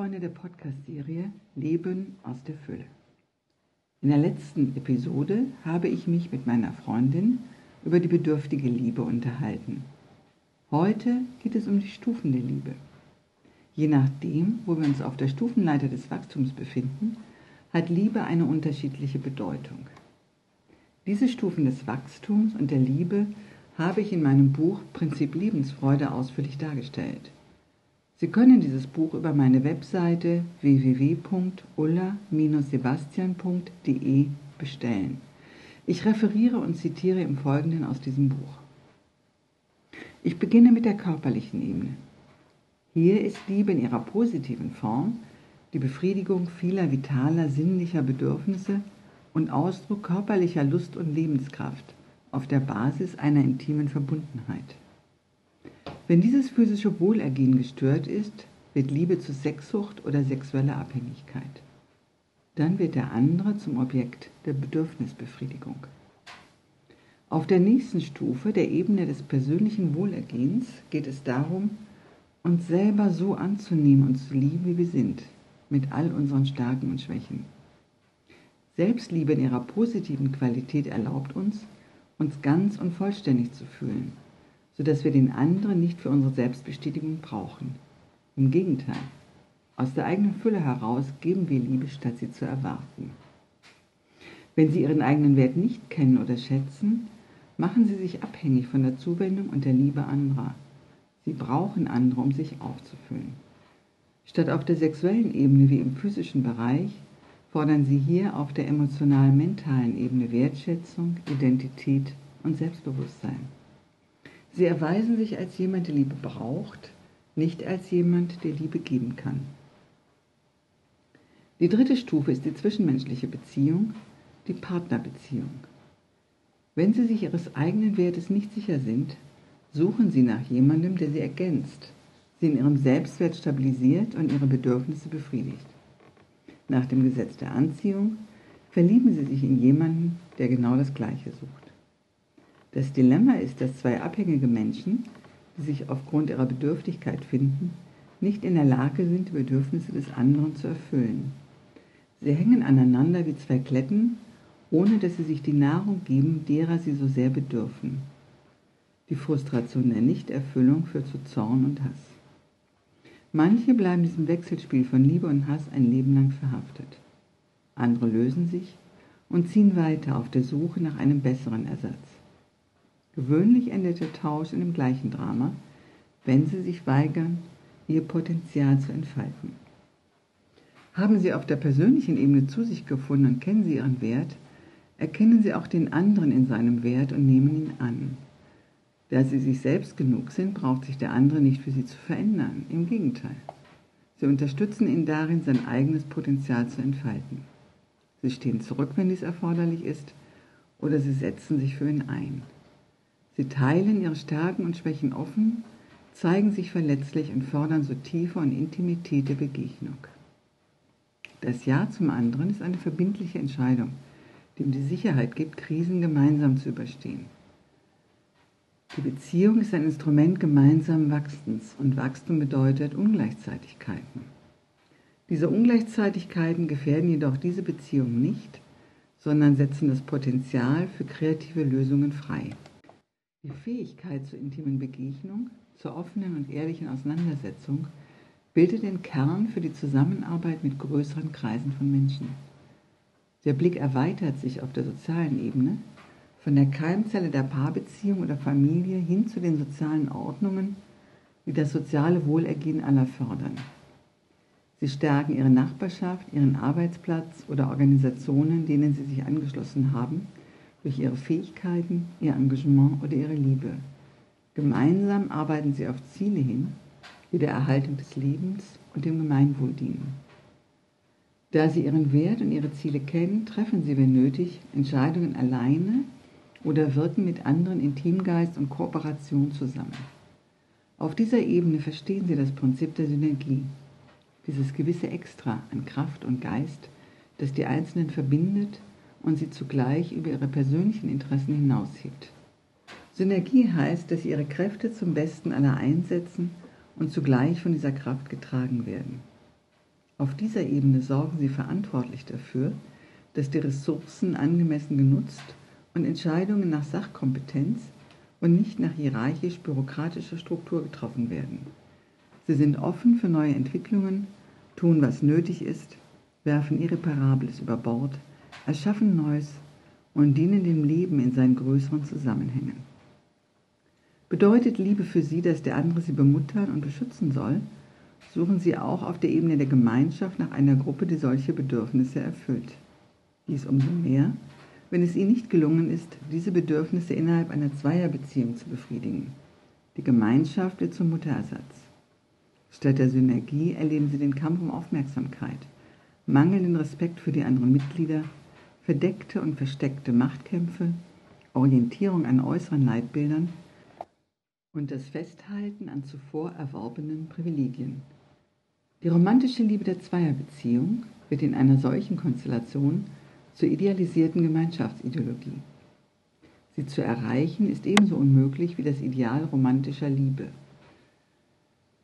Freunde der Podcast-Serie Leben aus der Fülle. In der letzten Episode habe ich mich mit meiner Freundin über die bedürftige Liebe unterhalten. Heute geht es um die Stufen der Liebe. Je nachdem, wo wir uns auf der Stufenleiter des Wachstums befinden, hat Liebe eine unterschiedliche Bedeutung. Diese Stufen des Wachstums und der Liebe habe ich in meinem Buch Prinzip Lebensfreude ausführlich dargestellt. Sie können dieses Buch über meine Webseite www.ulla-sebastian.de bestellen. Ich referiere und zitiere im Folgenden aus diesem Buch. Ich beginne mit der körperlichen Ebene. Hier ist Liebe in ihrer positiven Form die Befriedigung vieler vitaler sinnlicher Bedürfnisse und Ausdruck körperlicher Lust und Lebenskraft auf der Basis einer intimen Verbundenheit. Wenn dieses physische Wohlergehen gestört ist, wird Liebe zu Sexsucht oder sexueller Abhängigkeit. Dann wird der andere zum Objekt der Bedürfnisbefriedigung. Auf der nächsten Stufe, der Ebene des persönlichen Wohlergehens, geht es darum, uns selber so anzunehmen und zu lieben, wie wir sind, mit all unseren Stärken und Schwächen. Selbstliebe in ihrer positiven Qualität erlaubt uns, uns ganz und vollständig zu fühlen sodass wir den anderen nicht für unsere Selbstbestätigung brauchen. Im Gegenteil, aus der eigenen Fülle heraus geben wir Liebe, statt sie zu erwarten. Wenn Sie Ihren eigenen Wert nicht kennen oder schätzen, machen Sie sich abhängig von der Zuwendung und der Liebe anderer. Sie brauchen andere, um sich aufzufüllen. Statt auf der sexuellen Ebene wie im physischen Bereich fordern Sie hier auf der emotional-mentalen Ebene Wertschätzung, Identität und Selbstbewusstsein. Sie erweisen sich als jemand, der Liebe braucht, nicht als jemand, der Liebe geben kann. Die dritte Stufe ist die zwischenmenschliche Beziehung, die Partnerbeziehung. Wenn Sie sich Ihres eigenen Wertes nicht sicher sind, suchen Sie nach jemandem, der Sie ergänzt, Sie in Ihrem Selbstwert stabilisiert und Ihre Bedürfnisse befriedigt. Nach dem Gesetz der Anziehung verlieben Sie sich in jemanden, der genau das Gleiche sucht. Das Dilemma ist, dass zwei abhängige Menschen, die sich aufgrund ihrer Bedürftigkeit finden, nicht in der Lage sind, die Bedürfnisse des anderen zu erfüllen. Sie hängen aneinander wie zwei Kletten, ohne dass sie sich die Nahrung geben, derer sie so sehr bedürfen. Die Frustration der Nichterfüllung führt zu Zorn und Hass. Manche bleiben diesem Wechselspiel von Liebe und Hass ein Leben lang verhaftet. Andere lösen sich und ziehen weiter auf der Suche nach einem besseren Ersatz. Gewöhnlich endet der Tausch in dem gleichen Drama, wenn sie sich weigern, ihr Potenzial zu entfalten. Haben Sie auf der persönlichen Ebene zu sich gefunden und kennen Sie Ihren Wert, erkennen Sie auch den anderen in seinem Wert und nehmen ihn an. Da Sie sich selbst genug sind, braucht sich der andere nicht für Sie zu verändern. Im Gegenteil. Sie unterstützen ihn darin, sein eigenes Potenzial zu entfalten. Sie stehen zurück, wenn dies erforderlich ist, oder Sie setzen sich für ihn ein. Sie teilen ihre Stärken und Schwächen offen, zeigen sich verletzlich und fördern so Tiefe und Intimität Begegnung. Das Ja zum anderen ist eine verbindliche Entscheidung, die ihm die Sicherheit gibt, Krisen gemeinsam zu überstehen. Die Beziehung ist ein Instrument gemeinsamen Wachstens und Wachstum bedeutet Ungleichzeitigkeiten. Diese Ungleichzeitigkeiten gefährden jedoch diese Beziehung nicht, sondern setzen das Potenzial für kreative Lösungen frei. Die Fähigkeit zur intimen Begegnung, zur offenen und ehrlichen Auseinandersetzung bildet den Kern für die Zusammenarbeit mit größeren Kreisen von Menschen. Der Blick erweitert sich auf der sozialen Ebene, von der Keimzelle der Paarbeziehung oder Familie hin zu den sozialen Ordnungen, die das soziale Wohlergehen aller fördern. Sie stärken ihre Nachbarschaft, ihren Arbeitsplatz oder Organisationen, denen sie sich angeschlossen haben – durch ihre Fähigkeiten, ihr Engagement oder ihre Liebe. Gemeinsam arbeiten sie auf Ziele hin, die der Erhaltung des Lebens und dem Gemeinwohl dienen. Da sie ihren Wert und ihre Ziele kennen, treffen sie, wenn nötig, Entscheidungen alleine oder wirken mit anderen in Teamgeist und Kooperation zusammen. Auf dieser Ebene verstehen sie das Prinzip der Synergie, dieses gewisse Extra an Kraft und Geist, das die Einzelnen verbindet und sie zugleich über ihre persönlichen Interessen hinaushebt. Synergie heißt, dass sie ihre Kräfte zum Besten aller einsetzen und zugleich von dieser Kraft getragen werden. Auf dieser Ebene sorgen sie verantwortlich dafür, dass die Ressourcen angemessen genutzt und Entscheidungen nach Sachkompetenz und nicht nach hierarchisch-bürokratischer Struktur getroffen werden. Sie sind offen für neue Entwicklungen, tun, was nötig ist, werfen Irreparables über Bord, erschaffen Neues und dienen dem Leben in seinen größeren Zusammenhängen. Bedeutet Liebe für Sie, dass der andere Sie bemuttern und beschützen soll, suchen Sie auch auf der Ebene der Gemeinschaft nach einer Gruppe, die solche Bedürfnisse erfüllt. Dies umso mehr, wenn es Ihnen nicht gelungen ist, diese Bedürfnisse innerhalb einer Zweierbeziehung zu befriedigen. Die Gemeinschaft wird zum Mutterersatz. Statt der Synergie erleben Sie den Kampf um Aufmerksamkeit, mangelnden Respekt für die anderen Mitglieder, verdeckte und versteckte Machtkämpfe, Orientierung an äußeren Leitbildern und das Festhalten an zuvor erworbenen Privilegien. Die romantische Liebe der Zweierbeziehung wird in einer solchen Konstellation zur idealisierten Gemeinschaftsideologie. Sie zu erreichen ist ebenso unmöglich wie das Ideal romantischer Liebe.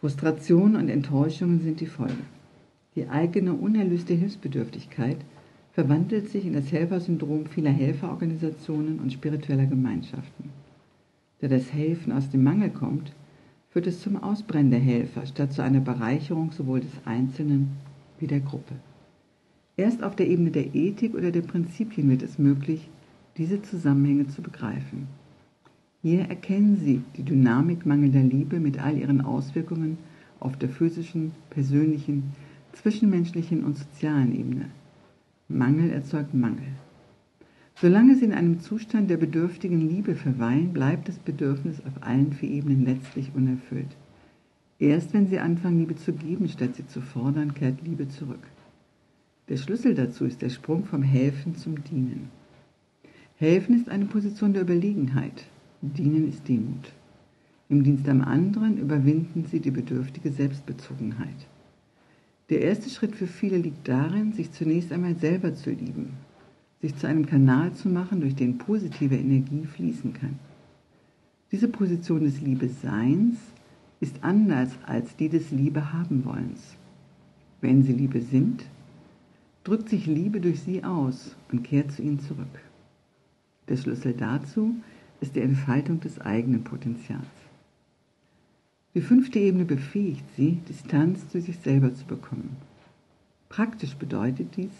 Frustration und Enttäuschungen sind die Folge. Die eigene unerlöste Hilfsbedürftigkeit verwandelt sich in das Helfersyndrom vieler Helferorganisationen und spiritueller Gemeinschaften. Da das Helfen aus dem Mangel kommt, führt es zum Ausbrennen der Helfer statt zu einer Bereicherung sowohl des Einzelnen wie der Gruppe. Erst auf der Ebene der Ethik oder der Prinzipien wird es möglich, diese Zusammenhänge zu begreifen. Hier erkennen Sie die Dynamik mangelnder Liebe mit all ihren Auswirkungen auf der physischen, persönlichen, zwischenmenschlichen und sozialen Ebene. Mangel erzeugt Mangel. Solange sie in einem Zustand der bedürftigen Liebe verweilen, bleibt das Bedürfnis auf allen vier Ebenen letztlich unerfüllt. Erst wenn sie anfangen, Liebe zu geben, statt sie zu fordern, kehrt Liebe zurück. Der Schlüssel dazu ist der Sprung vom Helfen zum Dienen. Helfen ist eine Position der Überlegenheit, Dienen ist Demut. Im Dienst am anderen überwinden sie die bedürftige Selbstbezogenheit. Der erste Schritt für viele liegt darin, sich zunächst einmal selber zu lieben, sich zu einem Kanal zu machen, durch den positive Energie fließen kann. Diese Position des Liebeseins ist anders als die des Liebehabenwollens. Wenn sie Liebe sind, drückt sich Liebe durch sie aus und kehrt zu ihnen zurück. Der Schlüssel dazu ist die Entfaltung des eigenen Potenzials. Die fünfte Ebene befähigt sie, Distanz zu sich selber zu bekommen. Praktisch bedeutet dies,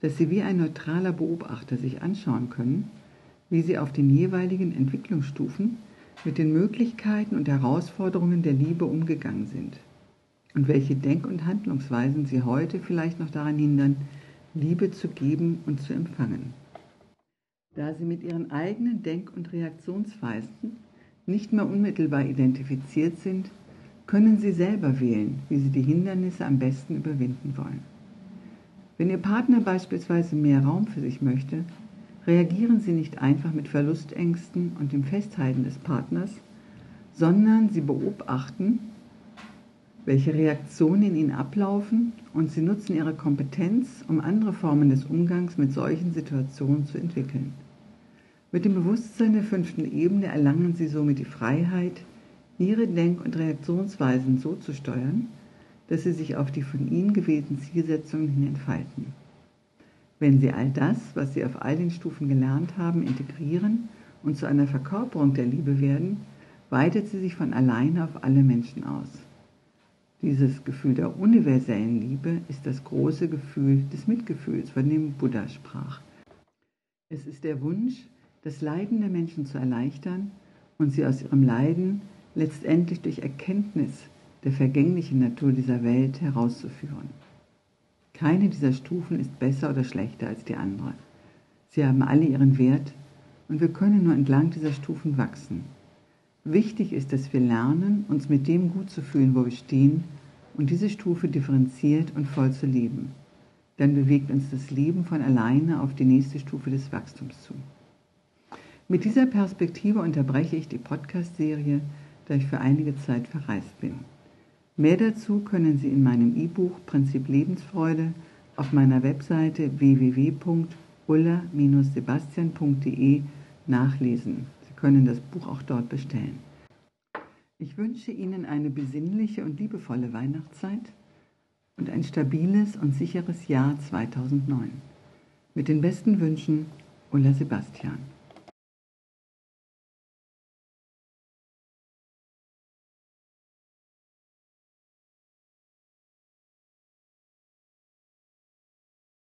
dass sie wie ein neutraler Beobachter sich anschauen können, wie sie auf den jeweiligen Entwicklungsstufen mit den Möglichkeiten und Herausforderungen der Liebe umgegangen sind und welche Denk- und Handlungsweisen sie heute vielleicht noch daran hindern, Liebe zu geben und zu empfangen. Da sie mit ihren eigenen Denk- und Reaktionsweisen nicht mehr unmittelbar identifiziert sind, können sie selber wählen, wie sie die Hindernisse am besten überwinden wollen. Wenn Ihr Partner beispielsweise mehr Raum für sich möchte, reagieren Sie nicht einfach mit Verlustängsten und dem Festhalten des Partners, sondern Sie beobachten, welche Reaktionen in ihnen ablaufen und sie nutzen ihre Kompetenz, um andere Formen des Umgangs mit solchen Situationen zu entwickeln. Mit dem Bewusstsein der fünften Ebene erlangen sie somit die Freiheit, ihre Denk- und Reaktionsweisen so zu steuern, dass sie sich auf die von ihnen gewählten Zielsetzungen hin entfalten. Wenn sie all das, was sie auf all den Stufen gelernt haben, integrieren und zu einer Verkörperung der Liebe werden, weitet sie sich von alleine auf alle Menschen aus. Dieses Gefühl der universellen Liebe ist das große Gefühl des Mitgefühls, von dem Buddha sprach. Es ist der Wunsch, das Leiden der Menschen zu erleichtern und sie aus ihrem Leiden letztendlich durch Erkenntnis der vergänglichen Natur dieser Welt herauszuführen. Keine dieser Stufen ist besser oder schlechter als die andere. Sie haben alle ihren Wert und wir können nur entlang dieser Stufen wachsen. Wichtig ist, dass wir lernen, uns mit dem gut zu fühlen, wo wir stehen und diese Stufe differenziert und voll zu leben. Dann bewegt uns das Leben von alleine auf die nächste Stufe des Wachstums zu. Mit dieser Perspektive unterbreche ich die Podcast-Serie, da ich für einige Zeit verreist bin. Mehr dazu können Sie in meinem E-Buch Prinzip Lebensfreude auf meiner Webseite www.ulla-sebastian.de nachlesen. Sie können das Buch auch dort bestellen. Ich wünsche Ihnen eine besinnliche und liebevolle Weihnachtszeit und ein stabiles und sicheres Jahr 2009. Mit den besten Wünschen, Ulla Sebastian.